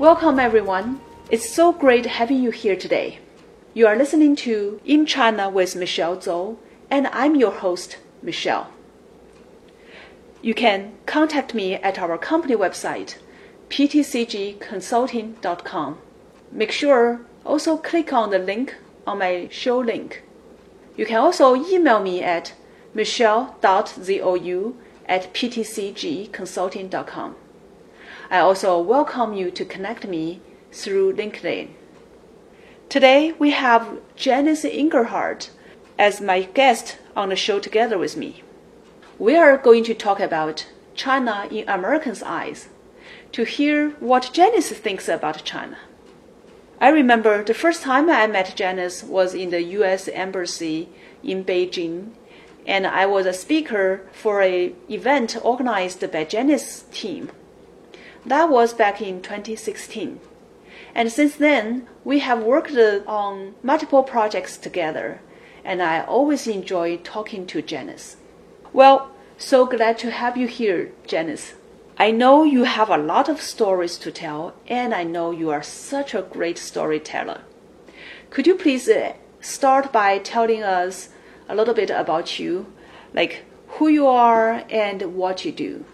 Welcome, everyone. It's so great having you here today. You are listening to In China with Michelle Zou, and I'm your host, Michelle. You can contact me at our company website, ptcgconsulting.com. Make sure also click on the link on my show link. You can also email me at michelle.zou at ptcgconsulting.com. I also welcome you to connect me through LinkedIn. Today we have Janice Englehart as my guest on the show together with me. We are going to talk about China in Americans' eyes to hear what Janice thinks about China. I remember the first time I met Janice was in the US Embassy in Beijing, and I was a speaker for an event organized by Janice's team. That was back in 2016. And since then, we have worked on multiple projects together, and I always enjoy talking to Janice. Well, so glad to have you here, Janice. I know you have a lot of stories to tell, and I know you are such a great storyteller. Could you please uh, start by telling us a little bit about you, like who you are and what you do?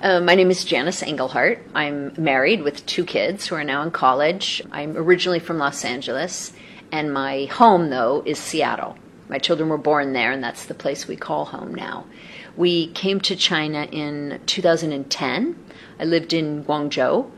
Uh, my name is Janice Englehart. I'm married with two kids who are now in college. I'm originally from Los Angeles, and my home, though, is Seattle. My children were born there, and that's the place we call home now. We came to China in 2010. I lived in Guangzhou,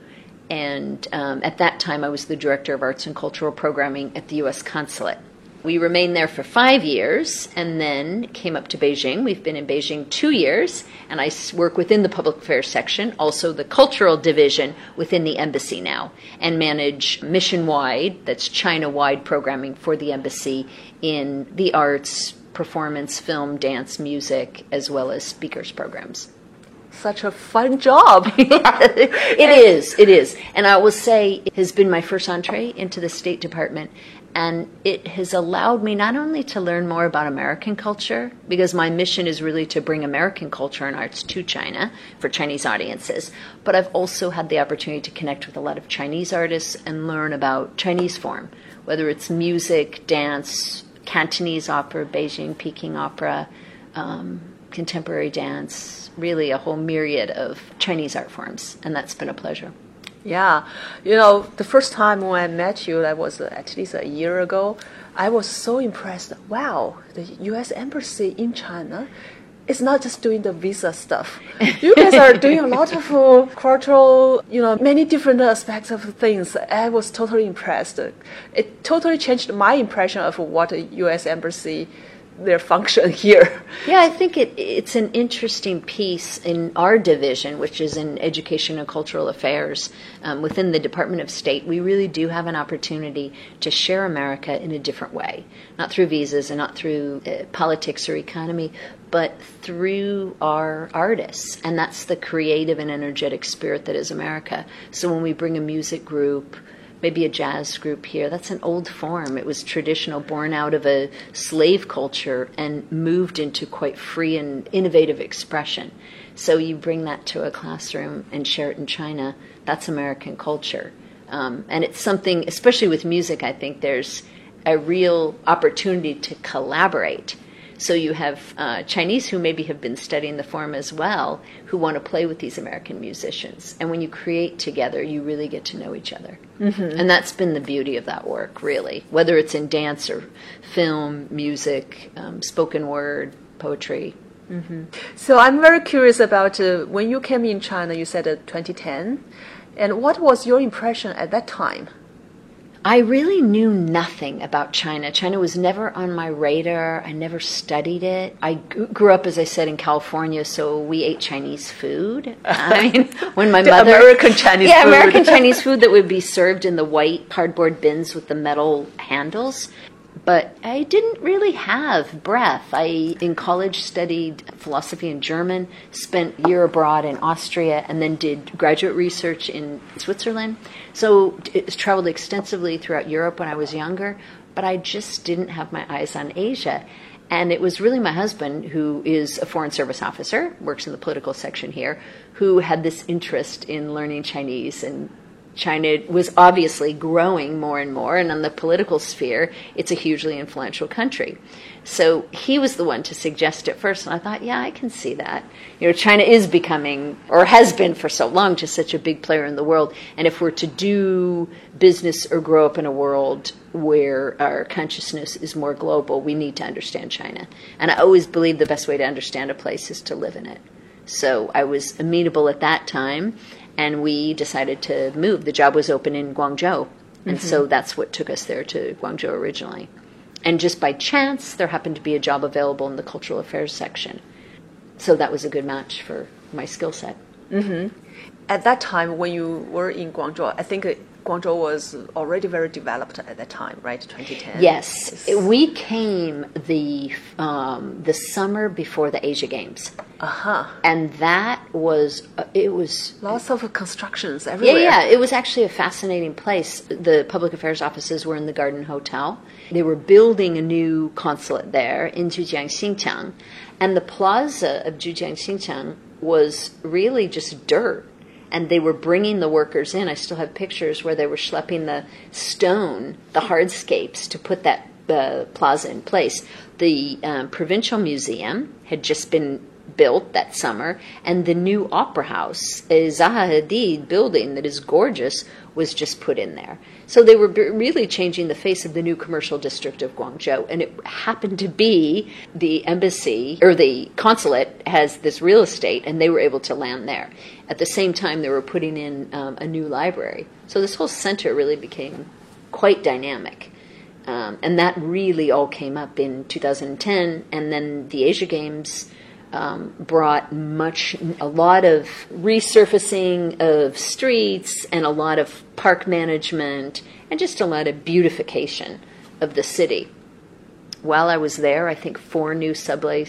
and um, at that time I was the director of arts and cultural programming at the U.S. consulate. We remained there for five years and then came up to Beijing. We've been in Beijing two years, and I work within the public affairs section, also the cultural division within the embassy now, and manage mission wide, that's China wide programming for the embassy in the arts, performance, film, dance, music, as well as speakers programs such a fun job. it is, it is. And I will say it has been my first entree into the State Department and it has allowed me not only to learn more about American culture, because my mission is really to bring American culture and arts to China for Chinese audiences, but I've also had the opportunity to connect with a lot of Chinese artists and learn about Chinese form, whether it's music, dance, Cantonese opera, Beijing, Peking opera, um, contemporary dance, really a whole myriad of Chinese art forms, and that's been a pleasure. Yeah, you know, the first time when I met you, that was at least a year ago, I was so impressed. Wow, the U.S. Embassy in China is not just doing the visa stuff. You guys are doing a lot of uh, cultural, you know, many different aspects of things. I was totally impressed. It totally changed my impression of what a U.S. Embassy their function here. Yeah, I think it, it's an interesting piece in our division, which is in Education and Cultural Affairs um, within the Department of State. We really do have an opportunity to share America in a different way, not through visas and not through uh, politics or economy, but through our artists. And that's the creative and energetic spirit that is America. So when we bring a music group, maybe a jazz group here. That's an old form. It was traditional, born out of a slave culture and moved into quite free and innovative expression. So you bring that to a classroom and share it in China. That's American culture. Um, and it's something, especially with music, I think there's a real opportunity to collaborate so you have uh, Chinese who maybe have been studying the form as well, who want to play with these American musicians. And when you create together, you really get to know each other. Mm-hmm. And that's been the beauty of that work, really, whether it's in dance or film, music, um, spoken word, poetry. Mm-hmm. So I'm very curious about uh, when you came in China. You said uh, 2010, and what was your impression at that time? I really knew nothing about China. China was never on my radar. I never studied it. I grew up, as I said, in California, so we ate Chinese food. I mean, when my mother American Chinese yeah, food. American Chinese food that would be served in the white cardboard bins with the metal handles but I didn't really have breadth. I, in college, studied philosophy and German, spent a year abroad in Austria, and then did graduate research in Switzerland. So it traveled extensively throughout Europe when I was younger, but I just didn't have my eyes on Asia. And it was really my husband, who is a Foreign Service officer, works in the political section here, who had this interest in learning Chinese and China was obviously growing more and more, and on the political sphere, it's a hugely influential country. So he was the one to suggest it first, and I thought, yeah, I can see that. You know, China is becoming, or has been for so long, just such a big player in the world. And if we're to do business or grow up in a world where our consciousness is more global, we need to understand China. And I always believe the best way to understand a place is to live in it. So I was amenable at that time and we decided to move. The job was open in Guangzhou, and mm-hmm. so that's what took us there to Guangzhou originally. And just by chance, there happened to be a job available in the cultural affairs section. So that was a good match for my skill set. Mm-hmm. At that time, when you were in Guangzhou, I think Guangzhou was already very developed at that time, right? 2010. Yes, we came the um, the summer before the Asia Games. Uh huh. And that was uh, it was lots of constructions everywhere. Yeah, yeah. It was actually a fascinating place. The public affairs offices were in the Garden Hotel. They were building a new consulate there in Zhujiang Xincheng, and the plaza of Zhujiang Xincheng was really just dirt and they were bringing the workers in. I still have pictures where they were schlepping the stone, the hardscapes, to put that uh, plaza in place. The um, provincial museum had just been built that summer, and the new opera house, a Zaha Hadid building that is gorgeous, was just put in there. So they were really changing the face of the new commercial district of Guangzhou, and it happened to be the embassy or the consulate has this real estate, and they were able to land there. At the same time, they were putting in um, a new library. So this whole center really became quite dynamic. Um, and that really all came up in 2010, and then the Asia Games um, brought much, a lot of resurfacing of streets and a lot of park management and just a lot of beautification of the city. While I was there, I think four new subway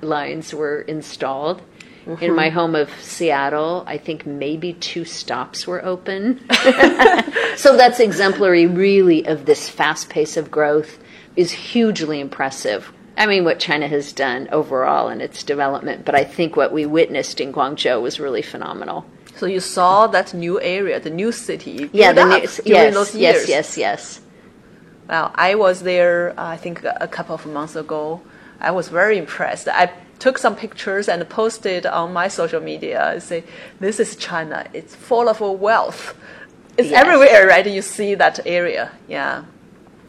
lines were installed. Mm-hmm. In my home of Seattle, I think maybe two stops were open. so that's exemplary, really, of this fast pace of growth is hugely impressive. I mean, what China has done overall in its development, but I think what we witnessed in Guangzhou was really phenomenal. So you saw that new area, the new city. Yeah, the new, yes, yes, yes, yes. Well, I was there. Uh, I think a couple of months ago. I was very impressed. I took some pictures and posted on my social media. I say, "This is China. It's full of wealth. It's yes. everywhere, right? You see that area. Yeah."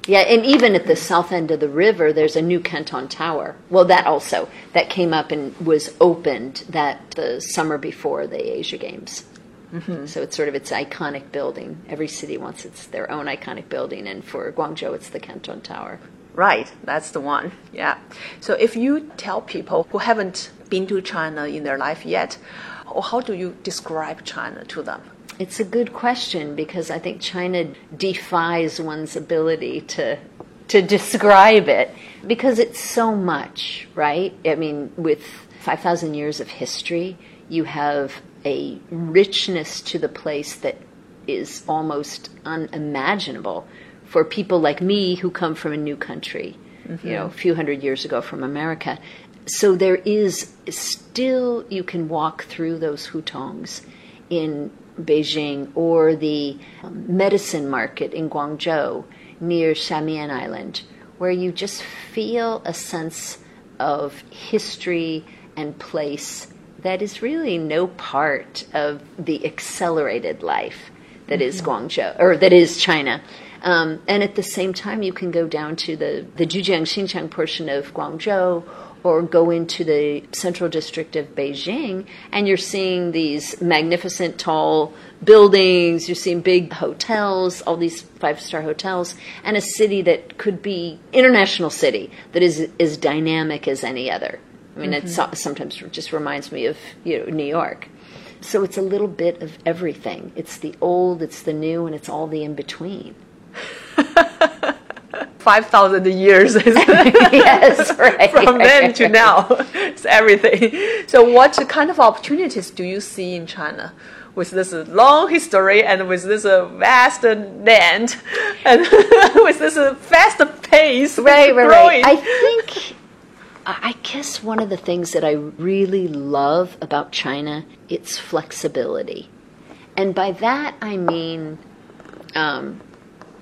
Yeah, and even at the south end of the river, there's a new Canton Tower. Well, that also that came up and was opened that the summer before the Asia Games. Mm-hmm. So it's sort of its iconic building. Every city wants its their own iconic building, and for Guangzhou, it's the Canton Tower. Right, that's the one. Yeah. So if you tell people who haven't been to China in their life yet, how do you describe China to them? It's a good question because I think China defies one's ability to to describe it because it's so much, right? I mean, with 5,000 years of history, you have a richness to the place that is almost unimaginable for people like me who come from a new country, mm-hmm. you know, a few hundred years ago from America. So there is still, you can walk through those hutongs in Beijing or the um, medicine market in Guangzhou near Shamian Island, where you just feel a sense of history and place that is really no part of the accelerated life that mm-hmm. is Guangzhou or that is China. Um, and at the same time, you can go down to the, the Zhujiang Xincheng portion of Guangzhou or go into the central district of Beijing and you're seeing these magnificent tall buildings, you're seeing big hotels, all these five star hotels, and a city that could be international city that is as dynamic as any other. I mean, mm-hmm. it sometimes just reminds me of you know, New York. So it's a little bit of everything. It's the old, it's the new, and it's all the in between. 5,000 years yes, right. from then to now. It's everything. So, what kind of opportunities do you see in China? With this long history and with this uh, vast land and with this uh, fast pace, right, right, growing. right. I think, I guess one of the things that I really love about China, it's flexibility, and by that I mean, um,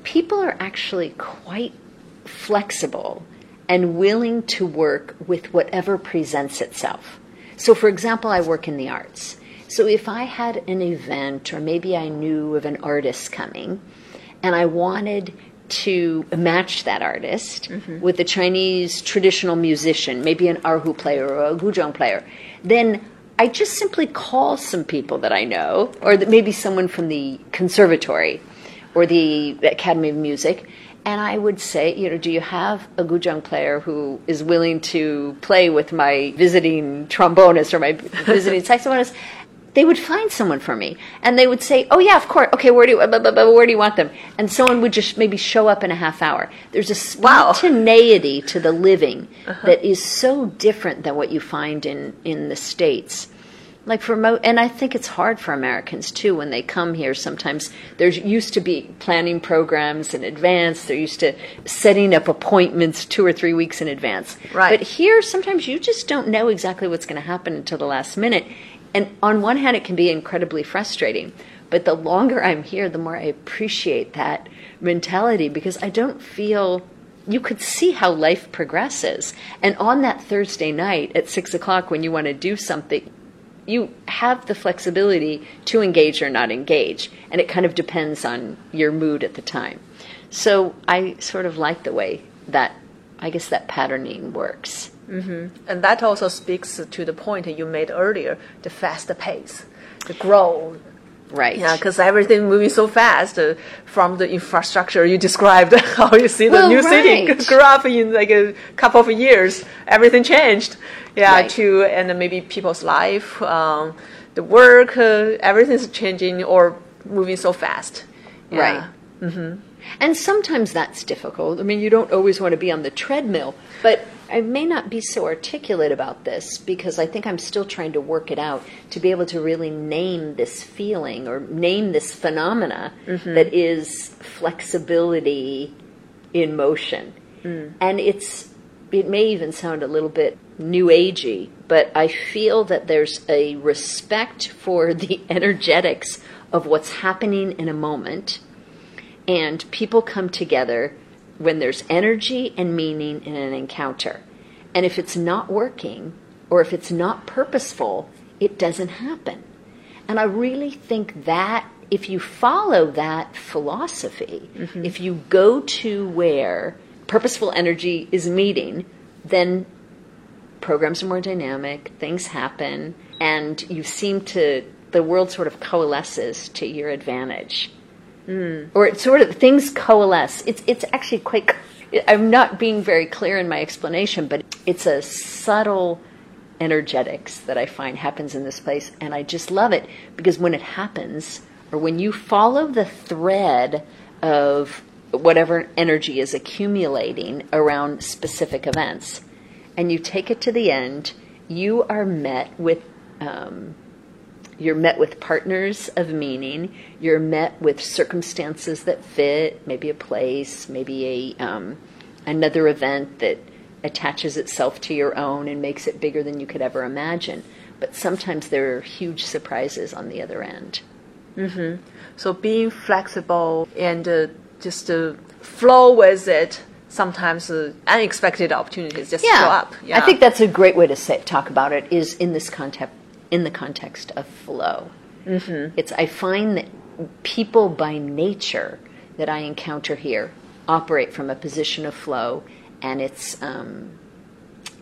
people are actually quite flexible and willing to work with whatever presents itself. So, for example, I work in the arts. So, if I had an event, or maybe I knew of an artist coming, and I wanted to match that artist mm-hmm. with a Chinese traditional musician, maybe an erhu player or a guzheng player, then I just simply call some people that I know, or that maybe someone from the conservatory or the Academy of Music, and I would say, you know, do you have a guzheng player who is willing to play with my visiting trombonist or my visiting saxophonist? They would find someone for me, and they would say, "Oh yeah, of course. Okay, where do you, blah, blah, blah, where do you want them?" And someone would just maybe show up in a half hour. There's a Wow. spontaneity to the living uh-huh. that is so different than what you find in in the states like for mo and i think it's hard for americans too when they come here. Sometimes there's used to be planning programs in advance. They're used to setting up appointments two or three weeks in advance. Right. but here sometimes you just don't know exactly what's going to happen until the last minute. And on one hand it can be incredibly frustrating. But the longer i'm here the more i appreciate that mentality because i don't feel you could see how life progresses. And on that Thursday night at six o'clock, when you want to do something, you have the flexibility to engage or not engage. And it kind of depends on your mood at the time. So I sort of like the way that, I guess, that patterning works. and that also speaks to the point you made earlier the fast pace, the growth. Right. Yeah, because everything moving so fast uh, from the infrastructure you described, how you see the Well, new city right. grew up in like a couple of years, everything changed. Yeah, Right. to and maybe people's life, um, the work, uh, everything's changing or moving so fast. Yeah. Right. And sometimes that's difficult. I mean, you don't always want to be on the treadmill, but I may not be so articulate about this because I think I'm still trying to work it out to be able to really name this feeling or name this phenomena that is flexibility in motion. And it's it may even sound a little bit new agey, but I feel that there's a respect for the energetics of what's happening in a moment and people come together when there's energy and meaning in an encounter. And if it's not working or if it's not purposeful, it doesn't happen. And I really think that if you follow that philosophy, mm-hmm. if you go to where purposeful energy is meeting, then programs are more dynamic, things happen, and you seem to, the world sort of coalesces to your advantage hmm. or it sort of things coalesce. It's it's actually quite. I'm not being very clear in my explanation, but it's a subtle energetics that I find happens in this place, and I just love it because when it happens, or when you follow the thread of whatever energy is accumulating around specific events, and you take it to the end, you are met with. Um, you're met with partners of meaning. You're met with circumstances that fit, maybe a place, maybe a um, another event that attaches itself to your own and makes it bigger than you could ever imagine. But sometimes there are huge surprises on the other end. Mm-hmm. So being flexible and uh, just uh, flow with it. Sometimes uh, unexpected opportunities just show up. Yeah. I think that's a great way to say talk about it. Is in this context in the context of flow. Mm-hmm. It's I find that people by nature that I encounter here operate from a position of flow, and it's um,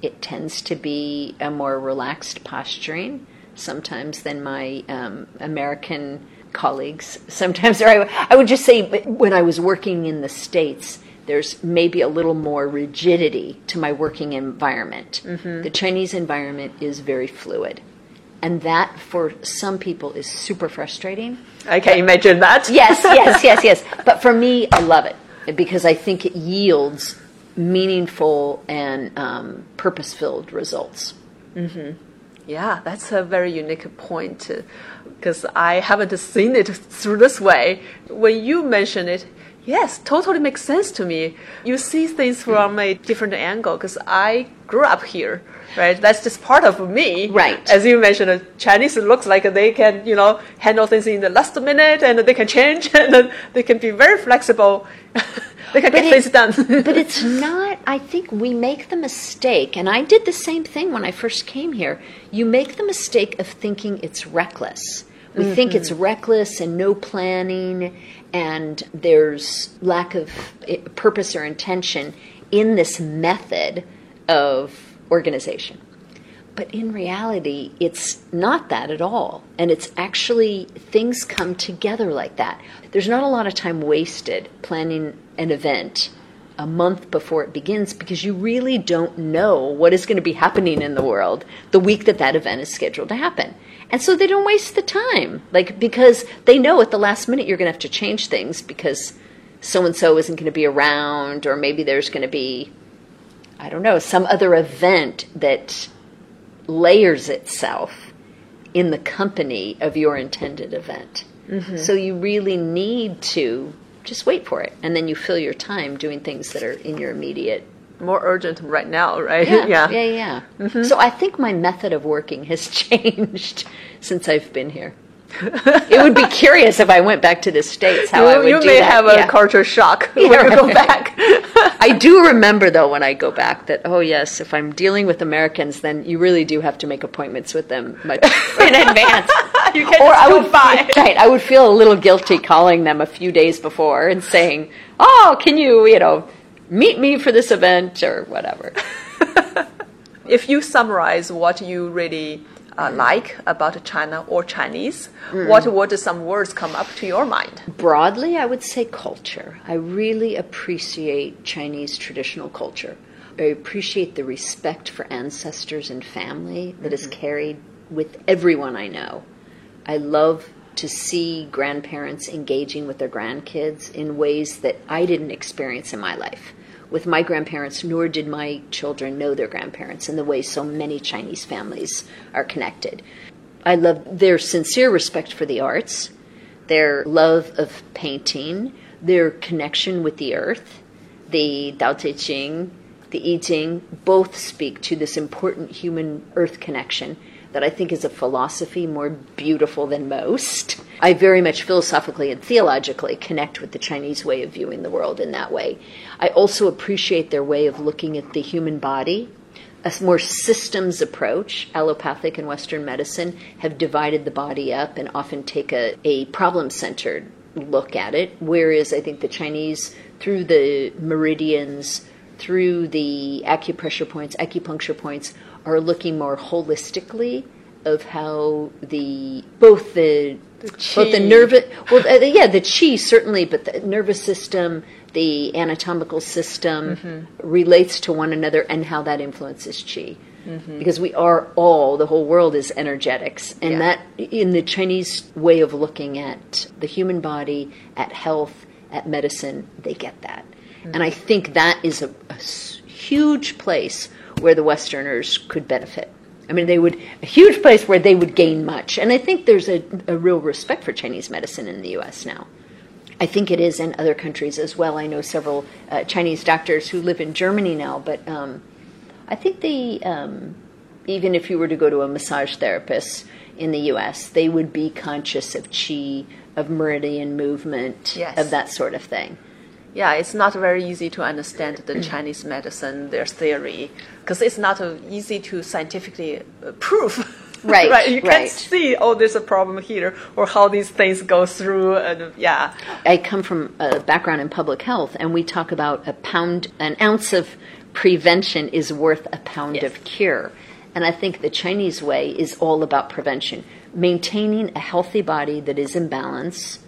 it tends to be a more relaxed posturing sometimes than my um, American colleagues. Sometimes, or I, I would just say, when I was working in the States, there's maybe a little more rigidity to my working environment. The Chinese environment is very fluid. And that, for some people, is super frustrating. I can imagine that. Yes, yes, yes, yes. But for me, I love it because I think it yields meaningful and um, purpose filled results. Yeah, that's a very unique point because I haven't seen it through this way. When you mention it, yes, totally makes sense to me. You see things from a different angle because I grew up here, right? That's just part of me. Right. As you mentioned, uh, Chinese looks like they can, you know, handle things in the last minute and they can change and they can be very flexible. they can get it- things done. but it's not i think we make the mistake and i did the same thing when i first came here you make the mistake of thinking it's reckless we think it's reckless and no planning and there's lack of eh, purpose or intention in this method of organization but in reality, it's not that at all. And it's actually, things come together like that. There's not a lot of time wasted planning an event a month before it begins because you really don't know what is going to be happening in the world the week that that event is scheduled to happen. And so they don't waste the time. Like, because they know at the last minute you're going to have to change things because so and so isn't going to be around, or maybe there's going to be, I don't know, some other event that layers itself in the company of your intended event. Mm-hmm. So you really need to just wait for it, and then you fill your time doing things that are in your immediate. More urgent right now, right? Yeah, yeah, yeah. Yeah. Mm-hmm. So I think my method of working has changed since I've been here. It would be curious if I went back to the states how I You, would you do may that. have a Yeah. culture shock Yeah, when you go back. I do remember though when I go back that oh yes, if I'm dealing with Americans, then you really do have to make appointments with them much in advance. you can't or just I would by. right, I would feel a little guilty calling them a few days before and saying, "Oh, can you, you know, meet me for this event or whatever." If you summarize what you really uh, like about China or Chinese, what would some words come up to your mind? Broadly, I would say culture. I really appreciate Chinese traditional culture. I appreciate the respect for ancestors and family that is carried with everyone I know. I love to see grandparents engaging with their grandkids in ways that I didn't experience in my life. With my grandparents, nor did my children know their grandparents in the way so many Chinese families are connected. I love their sincere respect for the arts, their love of painting, their connection with the earth, the Tao Te Ching, the I Ching, both speak to this important human earth connection that I think is a philosophy more beautiful than most. I very much philosophically and theologically connect with the Chinese way of viewing the world in that way. I also appreciate their way of looking at the human body a more systems approach, allopathic and Western medicine, have divided the body up and often take a, a problem centered look at it. Whereas I think the Chinese, through the meridians, through the acupressure points, acupuncture points, are looking more holistically of how the both the both the nervous well uh, yeah the chi certainly but the nervous system the anatomical system mm-hmm. relates to one another and how that influences chi. Mm-hmm. Because we are all the whole world is energetics. And Yeah. that in the chinese way of looking at the human body at health at medicine they get that. Mm. And i think that is a huge place where the westerners could benefit I mean, they would a huge place where they would gain much, and I think there's a, a real respect for Chinese medicine in the U.S. now. I think it is in other countries as well. I know several uh, Chinese doctors who live in Germany now, but um, I think they, um, even if you were to go to a massage therapist in the U.S., they would be conscious of qi, of meridian movement, Yes. of that sort of thing. Yeah, it's not very easy to understand the Chinese medicine, their theory, because it's not uh, easy to scientifically uh, prove. Right, right. You can't see, oh, there's a problem here, or how these things go through. And yeah, I come from a background in public health, and we talk about a pound, an ounce of prevention is worth a pound Yes. of cure. And I think the Chinese way is all about prevention, maintaining a healthy body that is in balance,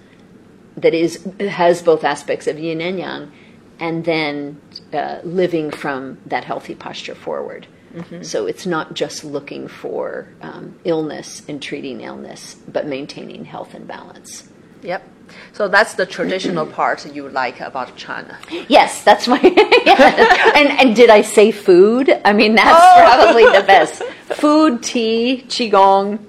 that is has both aspects of yin and yang, and then uh, living from that healthy posture forward. So it's not just looking for um, illness and treating illness, but maintaining health and balance. Yep. So that's the traditional part you like about China. Yes, that's my. yeah. And and did I say food? I mean, that's Oh. probably the best. Food, tea, qigong.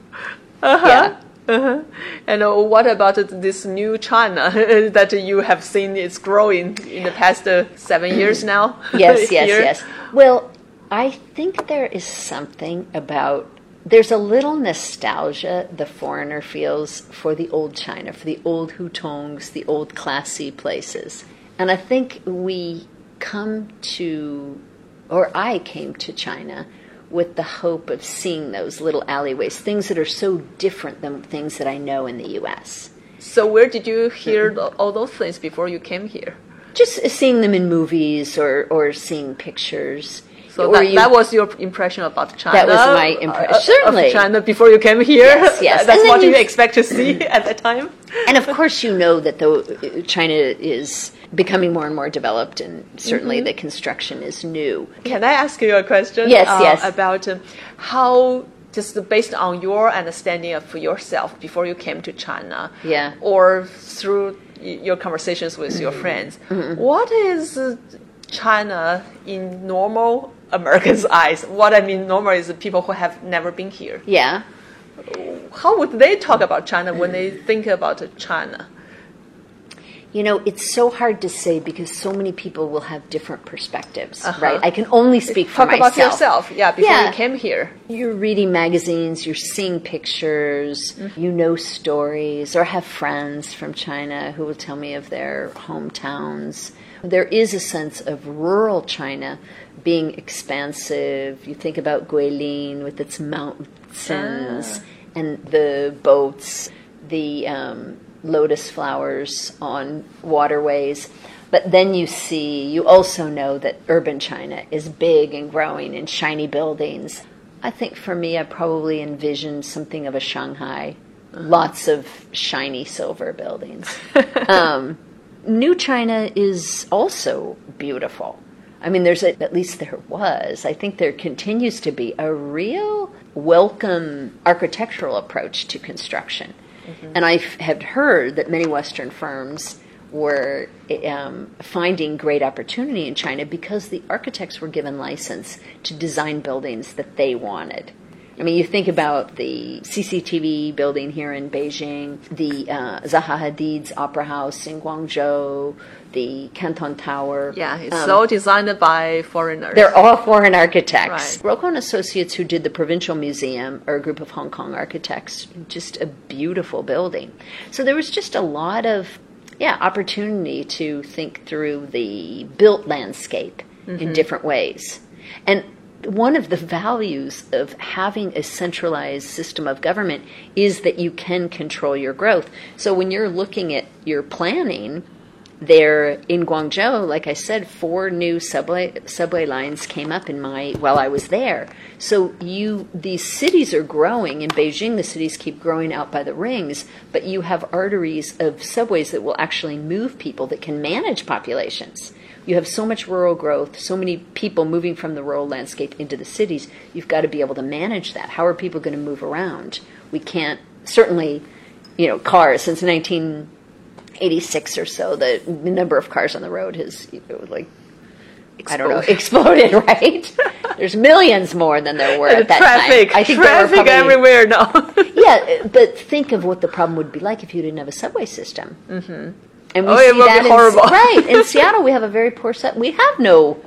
Uh Yeah. Uh-huh. And uh, what about this new China that you have seen is growing in the past uh, seven years now? Yes, yes, yes. Well, I think there is something about. There's a little nostalgia the foreigner feels for the old China, for the old hutongs, the old classy places. And I think we come to, or I came to China with the hope of seeing those little alleyways, things that are so different than things that I know in the US. So where did you hear th- all those things before you came here? Just seeing them in movies or, or seeing pictures. So that, you- that was your impression about China. That was my impression. uh, of Certainly. China before you came here. Yes, yes. That's what you you- expect to see at that time. and of course, you know that the China is becoming more and more developed, and certainly the construction is new. Can I ask you a question? Yes, uh, yes. About um, how, just based on your understanding of yourself before you came to China, Yeah. or through your conversations with your friends, what is uh, China in normal Americans' eyes? What I mean normal is the people who have never been here. Yeah. How would they talk about China when they think about China? You know, it's so hard to say because so many people will have different perspectives, Uh-huh. right? I can only speak for myself. Talk about yourself, yeah, before Yeah. you came here. You're reading magazines, you're seeing pictures, Mm-hmm. you know stories, or have friends from China who will tell me of their hometowns. There is a sense of rural China being expansive. You think about Guilin with its mountains Ah. and the boats, the um, lotus flowers on waterways. But then you see, you also know that urban China is big and growing in shiny buildings. I think for me, I probably envisioned something of a Shanghai, lots of shiny silver buildings. um, New China is also beautiful. I mean, there's a, at least there was. I think there continues to be a real welcome architectural approach to construction. And I have heard that many Western firms were um, finding great opportunity in China because the architects were given license to design buildings that they wanted. I mean, you think about the CCTV building here in Beijing, the uh, Zaha Hadid's Opera House in Guangzhou, the Canton Tower. Yeah, it's Um, all designed by foreigners. they're all foreign architects. Right. Rocco and Associates, who did the Provincial Museum, are a group of Hong Kong architects. Just a beautiful building. So there was just a lot of, yeah, opportunity to think through the built landscape in different ways. And one of the values of having a centralized system of government is that you can control your growth. So when you're looking at your planning, there in Guangzhou, like I said, four new subway subway lines came up in my while I was there. So you these cities are growing in Beijing. The cities keep growing out by the rings, but you have arteries of subways that will actually move people that can manage populations. You have so much rural growth, so many people moving from the rural landscape into the cities. You've got to be able to manage that. How are people going to move around? We can't certainly, you know, cars since 1986 or so. The number of cars on the road has you know, like I don't know exploded. Right? There's millions more than there were And at that traffic, time. I think traffic probably- everywhere now. yeah, but think of what the problem would be like if you didn't have a subway system. Mm-hmm. And we Oh, it see that in- horrible. right in Seattle. We have a very poor set. We have no.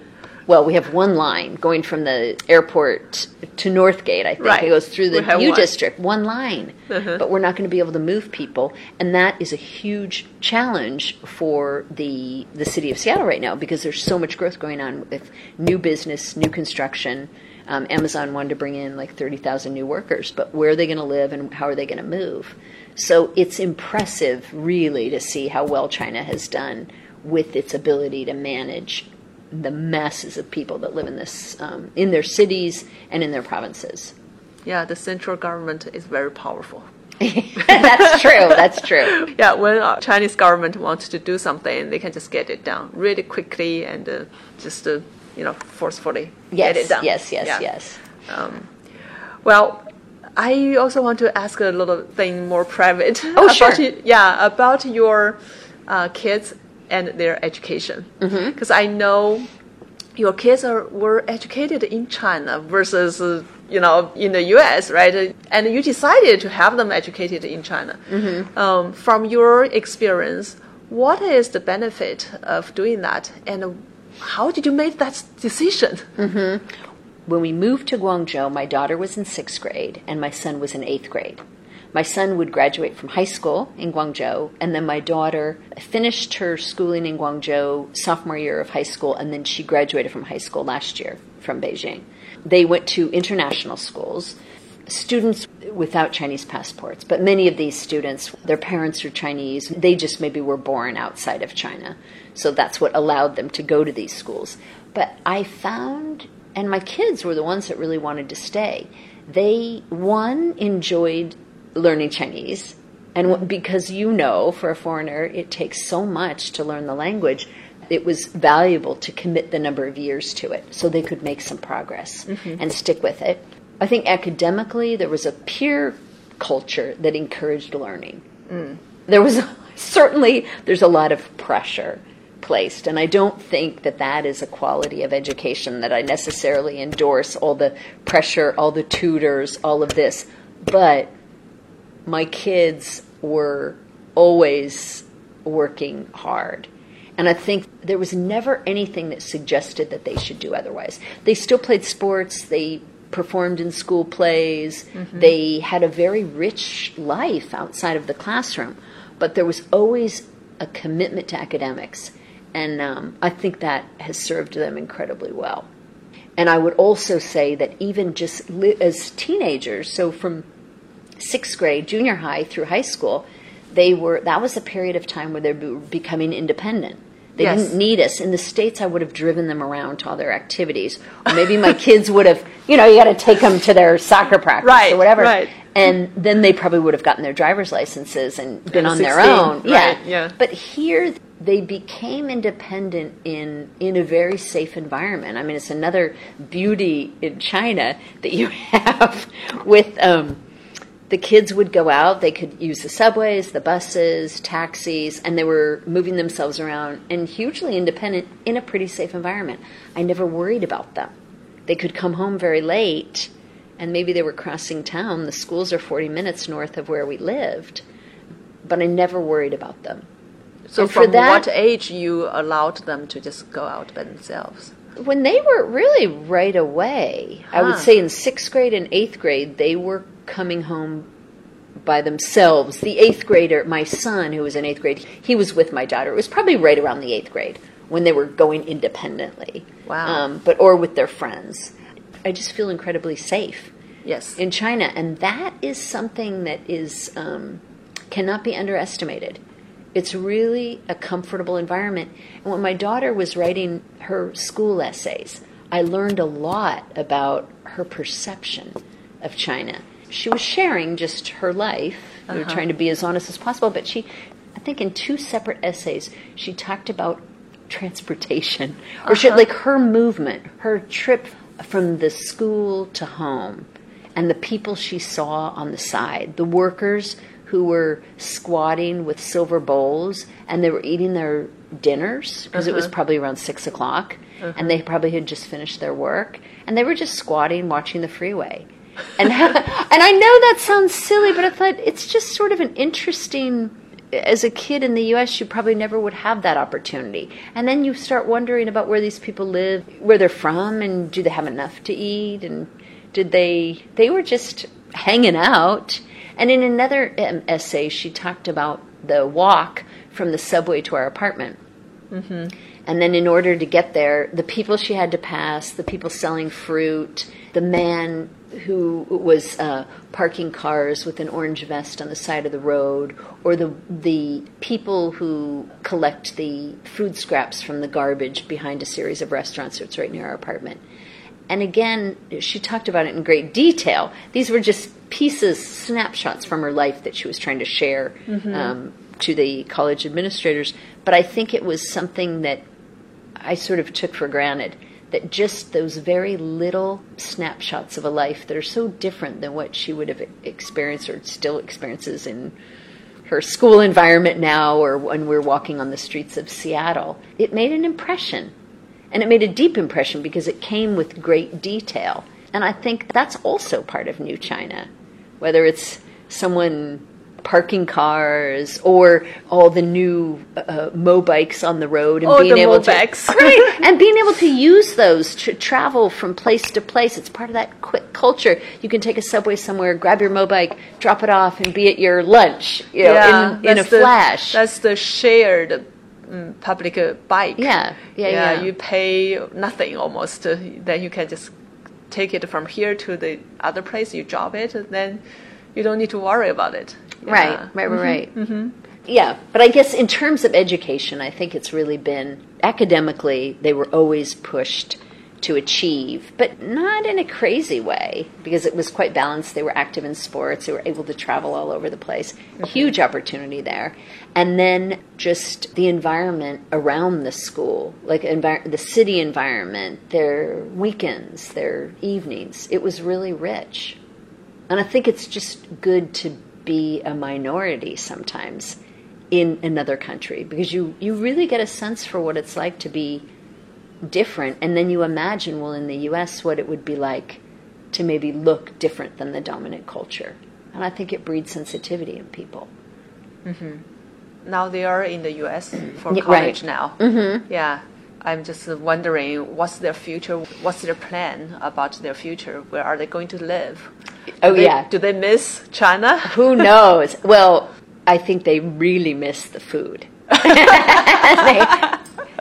Well, we have one line going from the airport to Northgate. I think Right. it goes through the U one. Uh-huh. district. One line, but we're not going to be able to move people, and that is a huge challenge for the the city of Seattle right now because there's so much growth going on with new business, new construction. Um, Amazon wanted to bring in like 30,000 new workers, but where are they going to live and how are they going to move? So it's impressive, really, to see how well China has done with its ability to manage the masses of people that live in this um, in their cities and in their provinces. Yeah, the central government is very powerful. that's true. That's true. Yeah, when uh, Chinese government wants to do something, they can just get it done really quickly and uh, just uh, you know forcefully Yes, get it done. yes, yes, Yeah. yes. Well, I also want to ask a little thing more private. Oh, about sure. you- yeah, about your uh, kids and their education. Mm-hmm. Because I know your kids are were educated in China versus uh, you know in the U.S. right? And you decided to have them educated in China. Mm-hmm. Um, from your experience, what is the benefit of doing that, and how did you make that decision? Mm-hmm. When we moved to Guangzhou, my daughter was in sixth grade and my son was in eighth grade. My son would graduate from high school in Guangzhou, and then my daughter finished her schooling in Guangzhou sophomore year of high school, and then she graduated from high school last year from Beijing. They went to international schools, students without Chinese passports, but many of these students, their parents are Chinese. They just maybe were born outside of China. So that's what allowed them to go to these schools. But I found, and my kids were the ones that really wanted to stay. They, one, enjoyed learning Chinese. And because you know, for a foreigner, it takes so much to learn the language, it was valuable to commit the number of years to it so they could make some progress mm-hmm. and stick with it. I think academically, there was a peer culture that encouraged learning. Mm. There was certainly there's a lot of pressure placed, and I don't think that that is a quality of education that I necessarily endorse. All the pressure, all the tutors, all of this, but my kids were always working hard. And I think there was never anything that suggested that they should do otherwise. They still played sports, they performed in school plays, they had a very rich life outside of the classroom, but there was always a commitment to academics. And um, I think that has served them incredibly well. And I would also say that even just li- as teenagers, so from sixth grade, junior high through high school, they were that was a period of time where they were becoming independent. They Yes. didn't need us. In the States, I would have driven them around to all their activities. Or maybe my kids would have, you know, you got to take them to their soccer practice Right, or whatever. right. And then they probably would have gotten their driver's licenses and been on their own. right, yeah. But here, they became independent in in a very safe environment. I mean, it's another beauty in China that you have with um, the kids would go out. They could use the subways, the buses, taxis, and they were moving themselves around and hugely independent in a pretty safe environment. I never worried about them. They could come home very late, and maybe they were crossing town. The schools are forty minutes north of where we lived, but I never worried about them. So And for from that- what age you allowed them to just go out by themselves? when they were really right away, I would say in sixth grade and eighth grade, they were coming home by themselves. The eighth grader, my son, who was in eighth grade, he was with my daughter. It was probably right around the eighth grade when they were going independently. Wow. Um, but or with their friends. I just feel incredibly safe Yes. in China, and that is something that is um, cannot be underestimated. It's really a comfortable environment. And when my daughter was writing her school essays, I learned a lot about her perception of China. She was sharing just her life. We were uh-huh. trying to be as honest as possible, but she, I think, in two separate essays, she talked about transportation. Or she, uh-huh. like her movement, her trip from the school to home, and the people she saw on the side, the workers who were squatting with silver bowls and they were eating their dinners because it was uh-huh. probably around six o'clock and they probably had just finished their work. And they were just squatting watching the freeway and and I know that sounds silly but I thought it's just sort of an interesting as a kid in the US you probably never would have that opportunity. And then you start wondering about where these people live where they're from and do they have enough to eat? And did they they were just hanging out. And in another um, essay she talked about the walk from the subway to our apartment. And then, in order to get there, the people she had to pass, the people selling fruit, the man who was uh, parking cars with an orange vest on the side of the road, or the the people who collect the food scraps from the garbage behind a series of restaurants that's right near our apartment. And again, she talked about it in great detail. These were just pieces, snapshots from her life that she was trying to share mm-hmm. um, to the college administrators. But I think it was something that I sort of took for granted that just those very little snapshots of a life that are so different than what she would have experienced or still experiences in her school environment now or when we're walking on the streets of Seattle, it made an impression. And it made a deep impression because it came with great detail. And I think that's also part of New China. Whether it's someone parking cars or all the new uh, mobikes on the road and oh, being able Mobikes. to right, and being able to use those to travel from place to place. It's part of that quick culture. You can take a subway somewhere, grab your mobike, drop it off, and be at your lunch. You know, yeah, in, in a the, flash. That's the shared um, public uh, bike. Yeah, yeah, yeah, yeah. You pay nothing almost. Uh, then you can just take it from here to the other place. You drop it, then you don't need to worry about it. Yeah. Right, right, mm-hmm. right. Mm-hmm. Yeah, but I guess in terms of education, I think it's really been academically, they were always pushed to achieve, but not in a crazy way because it was quite balanced. They were active in sports, they were able to travel all over the place. Mm-hmm. Huge opportunity there. And then just the environment around the school, like the city environment, their weekends, their evenings, it was really rich. And I think it's just good to be a minority sometimes in another country because you, you really get a sense for what it's like to be different. And then you imagine, well, in the US, what it would be like to maybe look different than the dominant culture. And I think it breeds sensitivity in people. Mm-hmm. Now they are in the US for yeah, college right. now. Mm-hmm. Yeah. I'm just wondering what's their future, what's their plan about their future? Where are they going to live? Oh, they, yeah. Do they miss China? Who knows? well, I think they really miss the food. they,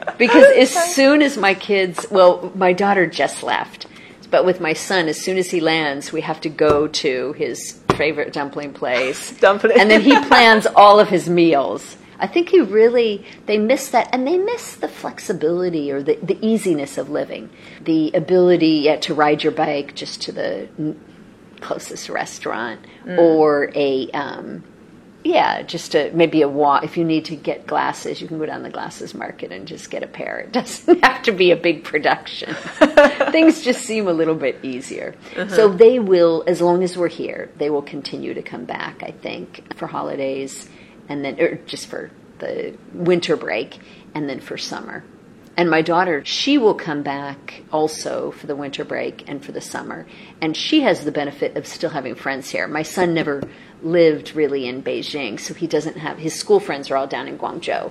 because as soon as my kids, well, my daughter just left, but with my son, as soon as he lands, we have to go to his favorite dumpling place. dumpling. And then he plans all of his meals. I think he really, they miss that, and they miss the flexibility or the, the easiness of living. The ability yeah, to ride your bike just to the closest restaurant mm. or a, um, yeah, just a, maybe a walk. If you need to get glasses, you can go down the glasses market and just get a pair. It doesn't have to be a big production. Things just seem a little bit easier. Uh-huh. So they will, as long as we're here, they will continue to come back, I think, for holidays and then or just for the winter break and then for summer. And my daughter, she will come back also for the winter break and for the summer. And she has the benefit of still having friends here. My son never lived really in Beijing, so he doesn't have his school friends are all down in Guangzhou.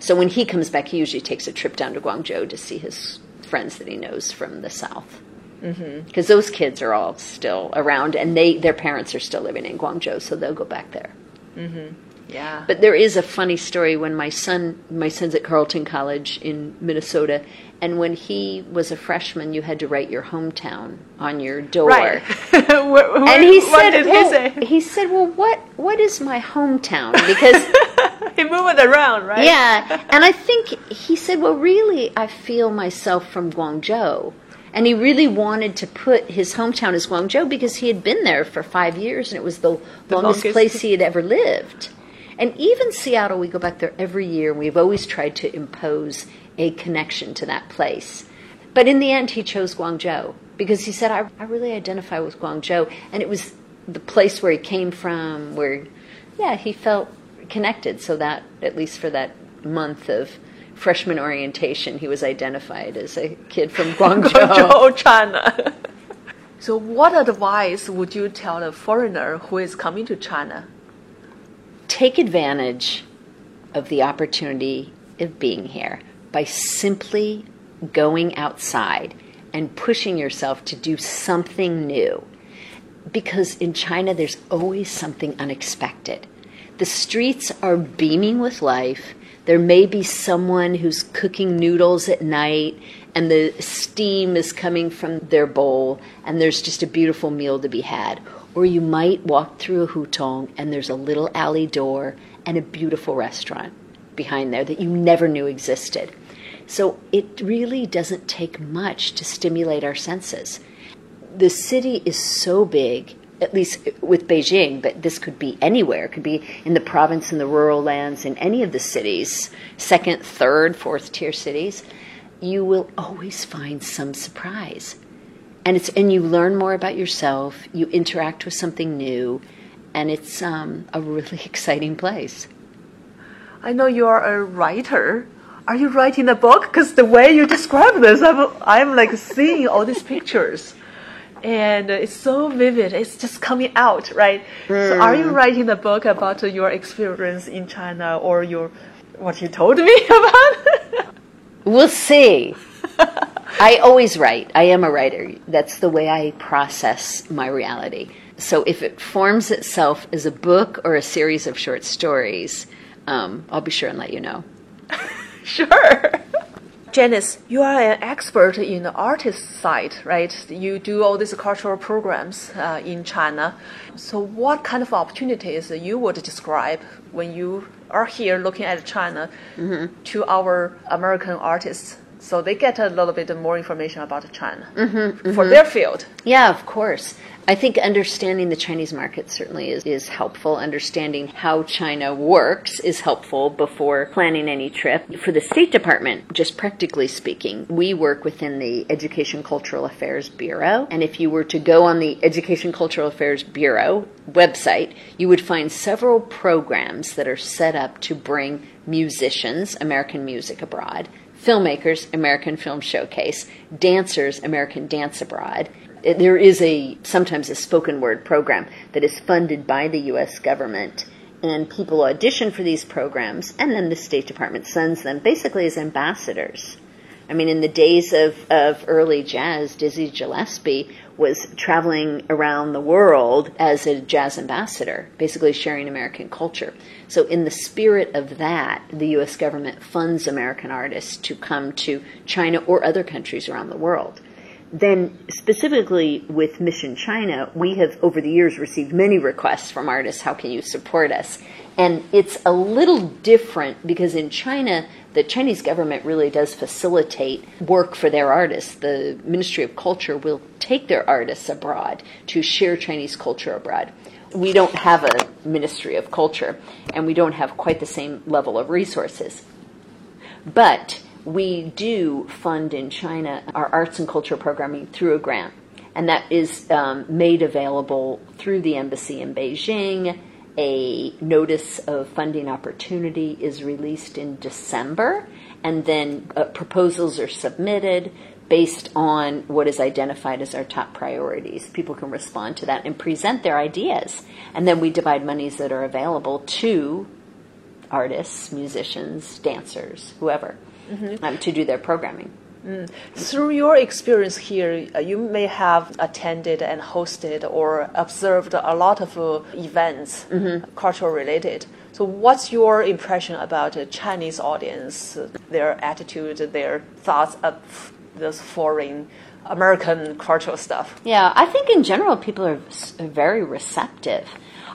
So when he comes back, he usually takes a trip down to Guangzhou to see his friends that he knows from the south. Because mm-hmm. those kids are all still around, and they their parents are still living in Guangzhou, so they'll go back there. Mm-hmm. Yeah. But there is a funny story when my son, my son's at Carleton College in Minnesota, and when he was a freshman, you had to write your hometown on your door. Right. and he said, well, he, he said, "Well, what what is my hometown?" Because he moved around, right? Yeah, and I think he said, "Well, really, I feel myself from Guangzhou." And he really wanted to put his hometown as Guangzhou because he had been there for five years and it was the, the longest, longest place he had ever lived. And even Seattle, we go back there every year, and we've always tried to impose a connection to that place. But in the end, he chose Guangzhou because he said, I, I really identify with Guangzhou. And it was the place where he came from, where, yeah, he felt connected. So that, at least for that month of freshman orientation, he was identified as a kid from Guangzhou, Guangzhou China. so, what advice would you tell a foreigner who is coming to China? Take advantage of the opportunity of being here by simply going outside and pushing yourself to do something new. Because in China, there's always something unexpected. The streets are beaming with life, There may be someone who's cooking noodles at night and the steam is coming from their bowl and there's just a beautiful meal to be had. Or you might walk through a hutong and there's a little alley door and a beautiful restaurant behind there that you never knew existed. So it really doesn't take much to stimulate our senses. The city is so big, at least with Beijing, but this could be anywhere. It could be in the province, in the rural lands, in any of the cities, second, third, fourth tier cities. You will always find some surprise. And it's and you learn more about yourself, you interact with something new, and it's um, a really exciting place. I know you are a writer. Are you writing a book? Because the way you describe this, I'm, I'm like seeing all these pictures. And it's so vivid. It's just coming out, right? Mm. So are you writing a book about your experience in China or your what you told me about? we'll see. I always write. I am a writer. That's the way I process my reality. So if it forms itself as a book or a series of short stories, um, I'll be sure and let you know. sure. Janice, you are an expert in the artist side, right? You do all these cultural programs uh, in China. So, what kind of opportunities you would describe when you are here looking at China mm-hmm. to our American artists? So they get a little bit more information about China mm-hmm, mm-hmm. for their field. Yeah, of course. I think understanding the Chinese market certainly is, is helpful. Understanding how China works is helpful before planning any trip. For the State Department, just practically speaking, we work within the Education Cultural Affairs Bureau. And if you were to go on the Education Cultural Affairs Bureau website, you would find several programs that are set up to bring musicians, American music abroad, filmmakers, American Film Showcase, dancers, American Dance Abroad, there is a sometimes a spoken word program that is funded by the U.S. government, and people audition for these programs, and then the State Department sends them basically as ambassadors. I mean, in the days of, of early jazz, Dizzy Gillespie was traveling around the world as a jazz ambassador, basically sharing American culture. So, in the spirit of that, the U.S. government funds American artists to come to China or other countries around the world then specifically with Mission China, we have over the years received many requests from artists, how can you support us? And it's a little different because in China, the Chinese government really does facilitate work for their artists. The Ministry of Culture will take their artists abroad to share Chinese culture abroad. We don't have a Ministry of Culture, and we don't have quite the same level of resources. But we do fund in China our arts and culture programming through a grant. And that is um, made available through the embassy in Beijing. A notice of funding opportunity is released in December, and then uh, proposals are submitted based on what is identified as our top priorities. People can respond to that and present their ideas. And then we divide monies that are available to artists, musicians, dancers, whoever mm-hmm. um, to do their programming. Mm. Through your experience here, uh, you may have attended and hosted or observed a lot of uh, events, mm-hmm. cultural related. So, what's your impression about the Chinese audience, their attitude, their thoughts of this foreign American cultural stuff? Yeah, I think in general people are very receptive.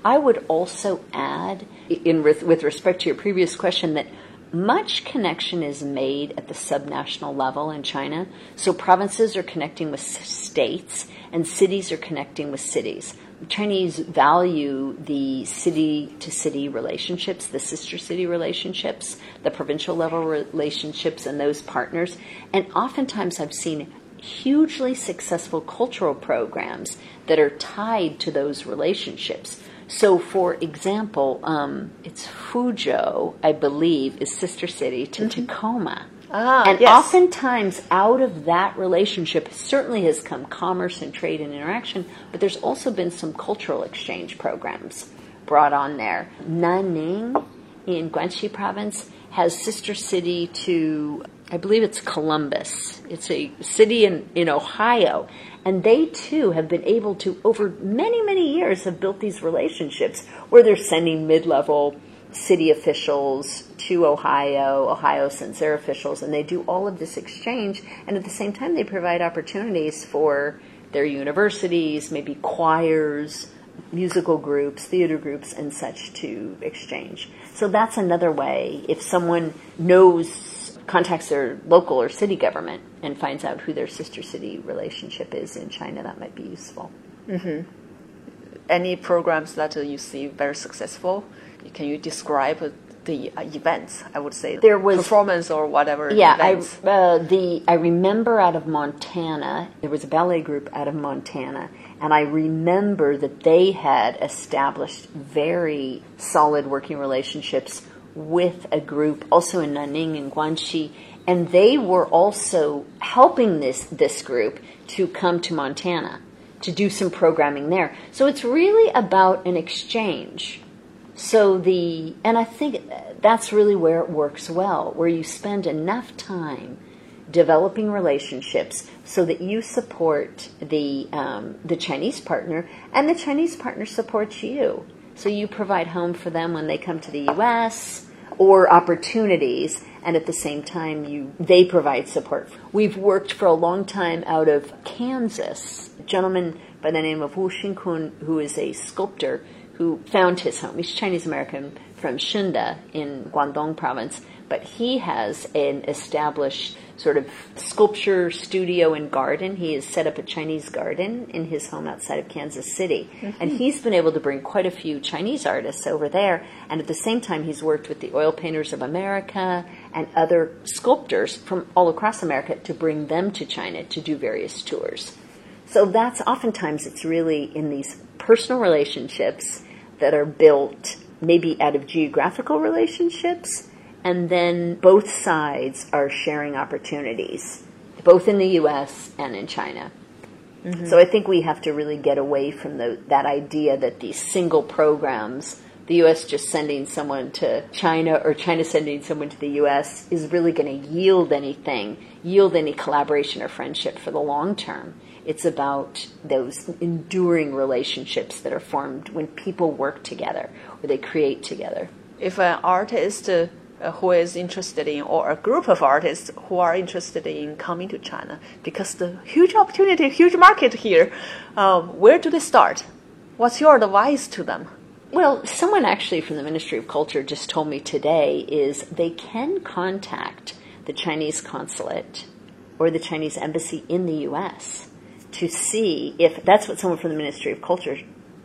I would also add, in with respect to your previous question, that much connection is made at the subnational level in China. So provinces are connecting with states and cities are connecting with cities. Chinese value the city to city relationships, the sister city relationships, the provincial level relationships, and those partners. And oftentimes I've seen hugely successful cultural programs that are tied to those relationships. So, for example, um, it's Fuzhou, I believe, is sister city to mm-hmm. Tacoma. Ah, and yes. oftentimes, out of that relationship, certainly has come commerce and trade and interaction, but there's also been some cultural exchange programs brought on there. Nanning in Guangxi province has sister city to, I believe it's Columbus. It's a city in, in Ohio. And they too have been able to, over many, many years, have built these relationships where they're sending mid level city officials to Ohio. Ohio sends their officials, and they do all of this exchange. And at the same time, they provide opportunities for their universities, maybe choirs, musical groups, theater groups, and such to exchange. So that's another way. If someone knows, contacts their local or city government and finds out who their sister city relationship is in China, that might be useful. Mm-hmm. Any programs that you see very successful? Can you describe the events? I would say there was performance or whatever. Yeah, I, uh, the I remember out of Montana there was a ballet group out of Montana, and I remember that they had established very solid working relationships with a group also in Nanning and Guangxi, and they were also helping this this group to come to Montana to do some programming there. So it's really about an exchange so the, and I think that's really where it works well, where you spend enough time developing relationships so that you support the um, the Chinese partner and the Chinese partner supports you. So you provide home for them when they come to the U.S. or opportunities, and at the same time you they provide support. We've worked for a long time out of Kansas. A gentleman by the name of Wu Xinkun, who is a sculptor who found his home. He's Chinese American from Shunde in Guangdong province, but he has an established sort of sculpture studio and garden. He has set up a Chinese garden in his home outside of Kansas City. Mm-hmm. And he's been able to bring quite a few Chinese artists over there. And at the same time, he's worked with the Oil Painters of America and other sculptors from all across America to bring them to China to do various tours. So that's oftentimes it's really in these personal relationships that are built maybe out of geographical relationships, and then both sides are sharing opportunities, both in the US and in China. Mm-hmm. So I think we have to really get away from the, that idea that these single programs, the US just sending someone to China or China sending someone to the US, is really going to yield anything, yield any collaboration or friendship for the long term. It's about those enduring relationships that are formed when people work together or they create together. If an artist who is interested in, or a group of artists who are interested in coming to China, because the huge opportunity, huge market here, um, where do they start? What's your advice to them? Well, someone actually from the Ministry of Culture just told me today is they can contact the Chinese consulate or the Chinese embassy in the U.S to see if that's what someone from the Ministry of Culture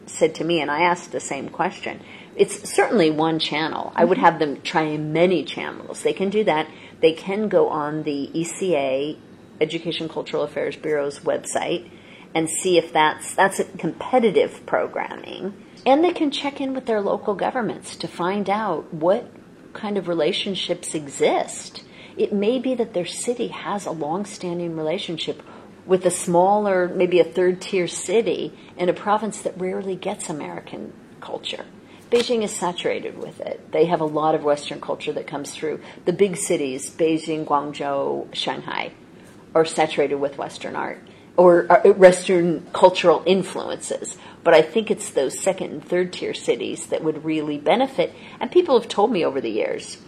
said to me, and I asked the same question. It's certainly one channel. I would mm-hmm. have them try many channels. They can do that. They can go on the ECA, Education Cultural Affairs Bureau's website, and see if that's that's competitive programming. And they can check in with their local governments to find out what kind of relationships exist. It may be that their city has a long-standing relationship with a smaller, maybe a third tier city in a province that rarely gets American culture. Beijing is saturated with it. They have a lot of Western culture that comes through. The big cities, Beijing, Guangzhou, Shanghai, are saturated with Western art or uh, Western cultural influences. But I think it's those second and third tier cities that would really benefit. And people have told me over the years,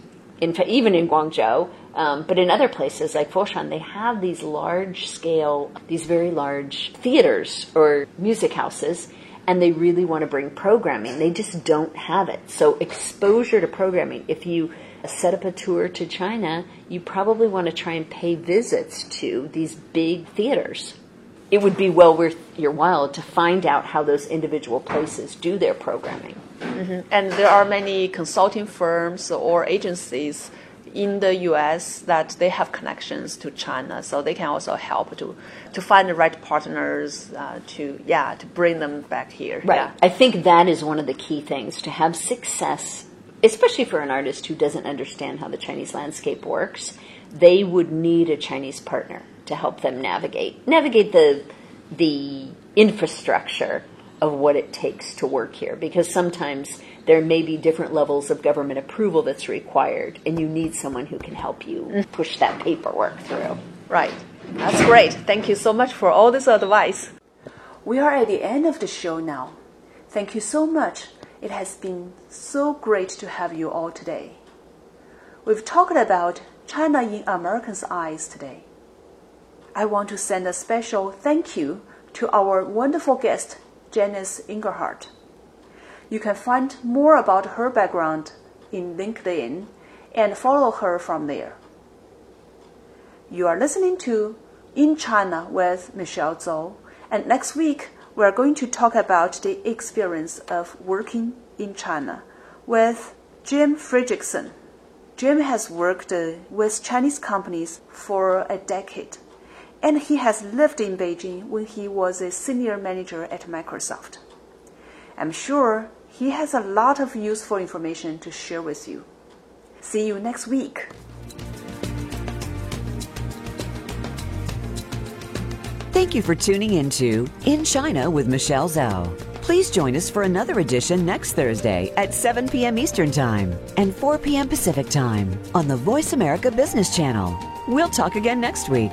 in fact, even in Guangzhou, um, but in other places like Foshan, they have these large scale, these very large theaters or music houses, and they really want to bring programming. They just don't have it. So exposure to programming. If you set up a tour to China, you probably want to try and pay visits to these big theaters. It would be well worth your while to find out how those individual places do their programming. Mm-hmm. And there are many consulting firms or agencies in the U.S. that they have connections to China, so they can also help to to find the right partners uh, to yeah to bring them back here. Right. Yeah. I think that is one of the key things to have success, especially for an artist who doesn't understand how the Chinese landscape works. They would need a Chinese partner to help them navigate navigate the the infrastructure of what it takes to work here because sometimes there may be different levels of government approval that's required and you need someone who can help you push that paperwork through. Right. That's great. Thank you so much for all this advice. We are at the end of the show now. Thank you so much. It has been so great to have you all today. We've talked about China in Americans' eyes today. I want to send a special thank you to our wonderful guest, Janice Englehart. You can find more about her background in LinkedIn and follow her from there. You are listening to In China with Michelle Zou, and next week we are going to talk about the experience of working in China with Jim Fredrickson. Jim has worked with Chinese companies for a decade, and he has lived in Beijing when he was a senior manager at Microsoft. I'm sure he has a lot of useful information to share with you. See you next week. Thank you for tuning into In China with Michelle Zou. Please join us for another edition next Thursday at 7 p.m. Eastern Time and 4 p.m. Pacific Time on the VoiceAmerica Business Channel. We'll talk again next week.